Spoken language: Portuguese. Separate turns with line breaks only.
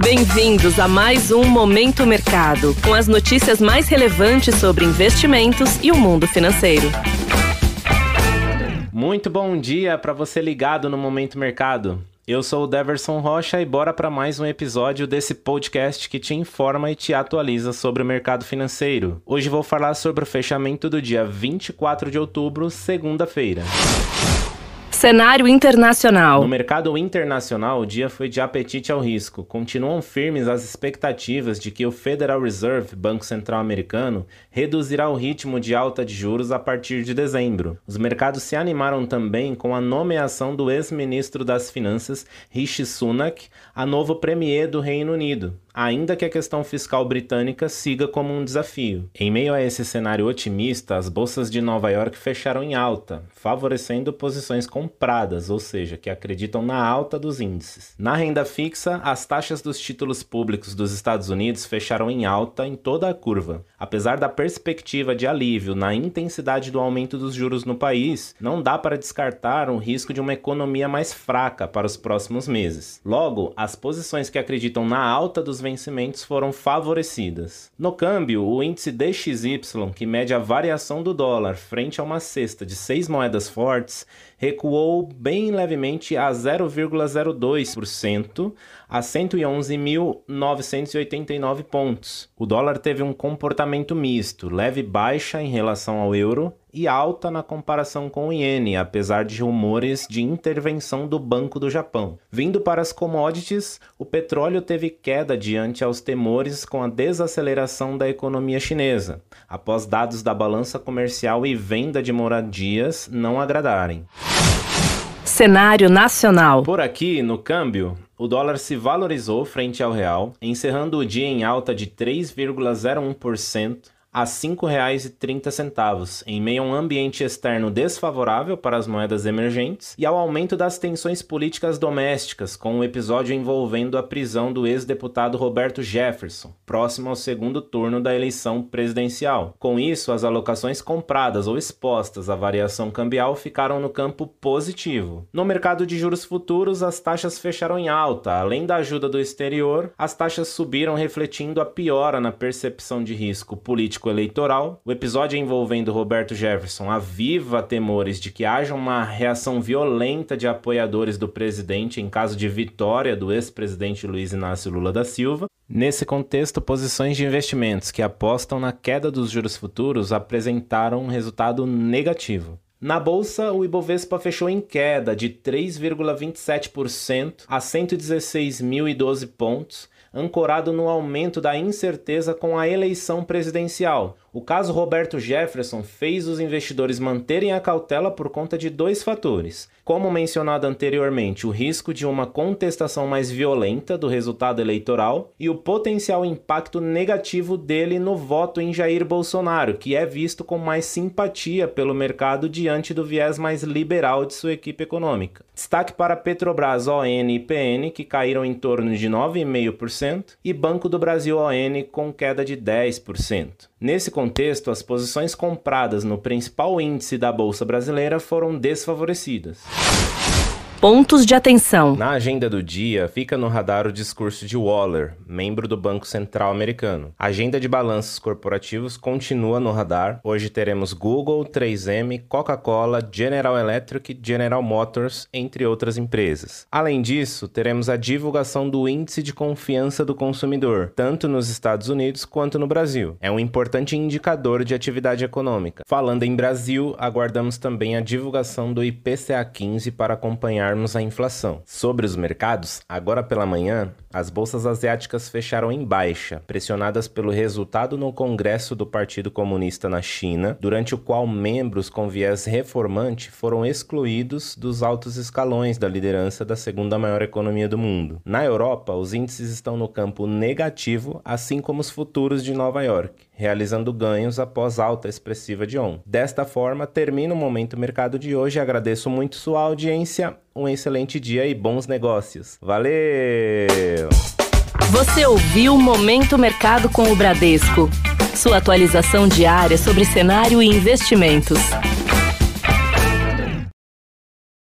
Bem-vindos a mais um Momento Mercado, com as notícias mais relevantes sobre investimentos e o mundo financeiro.
Muito bom dia para você ligado no Momento Mercado. Eu sou o Deverson Rocha e bora para mais um episódio desse podcast que te informa e te atualiza sobre o mercado financeiro. Hoje vou falar sobre o fechamento do dia 24 de outubro, segunda-feira.
Cenário internacional.
No mercado internacional, o dia foi de apetite ao risco. Continuam firmes as expectativas de que o Federal Reserve, Banco Central Americano, reduzirá o ritmo de alta de juros a partir de dezembro. Os mercados se animaram também com a nomeação do ex-ministro das Finanças, Rishi Sunak, a novo premier do Reino Unido ainda que a questão fiscal britânica siga como um desafio. Em meio a esse cenário otimista, as bolsas de Nova York fecharam em alta, favorecendo posições compradas, ou seja, que acreditam na alta dos índices. Na renda fixa, as taxas dos títulos públicos dos Estados Unidos fecharam em alta em toda a curva. Apesar da perspectiva de alívio na intensidade do aumento dos juros no país, não dá para descartar um risco de uma economia mais fraca para os próximos meses. Logo, as posições que acreditam na alta dos vencimentos foram favorecidas. No câmbio, o índice DXY, que mede a variação do dólar frente a uma cesta de seis moedas fortes, recuou bem levemente a 0,02% a 111.989 pontos. O dólar teve um comportamento misto, leve baixa em relação ao euro e alta na comparação com o iene, apesar de rumores de intervenção do Banco do Japão. Vindo para as commodities, o petróleo teve queda diante aos temores com a desaceleração da economia chinesa, após dados da balança comercial e venda de moradias não agradarem.
Cenário nacional.
Por aqui, no câmbio, o dólar se valorizou frente ao real, encerrando o dia em alta de 3,01% a R$ 5,30, em meio a um ambiente externo desfavorável para as moedas emergentes e ao aumento das tensões políticas domésticas, com o episódio envolvendo a prisão do ex-deputado Roberto Jefferson, próximo ao segundo turno da eleição presidencial. Com isso, as alocações compradas ou expostas à variação cambial ficaram no campo positivo. No mercado de juros futuros, as taxas fecharam em alta. Além da ajuda do exterior, as taxas subiram refletindo a piora na percepção de risco político político eleitoral. O episódio envolvendo Roberto Jefferson aviva temores de que haja uma reação violenta de apoiadores do presidente em caso de vitória do ex-presidente Luiz Inácio Lula da Silva. Nesse contexto, posições de investimentos que apostam na queda dos juros futuros apresentaram um resultado negativo. Na bolsa, o Ibovespa fechou em queda de 3,27% a 116.012 pontos, ancorado no aumento da incerteza com a eleição presidencial, o caso Roberto Jefferson fez os investidores manterem a cautela por conta de dois fatores. Como mencionado anteriormente, o risco de uma contestação mais violenta do resultado eleitoral e o potencial impacto negativo dele no voto em Jair Bolsonaro, que é visto com mais simpatia pelo mercado diante do viés mais liberal de sua equipe econômica. Destaque para Petrobras ON e PN, que caíram em torno de 9,5%, e Banco do Brasil ON com queda de 10%. Nesse contexto, as posições compradas no principal índice da Bolsa Brasileira foram desfavorecidas.
Pontos de atenção.
Na agenda do dia, fica no radar o discurso de Waller, membro do Banco Central americano. A agenda de balanços corporativos continua no radar. Hoje teremos Google, 3M, Coca-Cola, General Electric, General Motors, entre outras empresas. Além disso, teremos a divulgação do Índice de Confiança do Consumidor, tanto nos Estados Unidos quanto no Brasil. É um importante indicador de atividade econômica. Falando em Brasil, aguardamos também a divulgação do IPCA 15 para acompanhar a inflação. Sobre os mercados, agora pela manhã, as bolsas asiáticas fecharam em baixa, pressionadas pelo resultado no Congresso do Partido Comunista na China, durante o qual membros com viés reformante foram excluídos dos altos escalões da liderança da segunda maior economia do mundo. Na Europa, os índices estão no campo negativo, assim como os futuros de Nova York realizando ganhos após alta expressiva de ontem. Desta forma, termina o Momento Mercado de hoje. Agradeço muito sua audiência, um excelente dia e bons negócios. Valeu!
Você ouviu Momento Mercado com o Bradesco. Sua atualização diária sobre cenário e investimentos.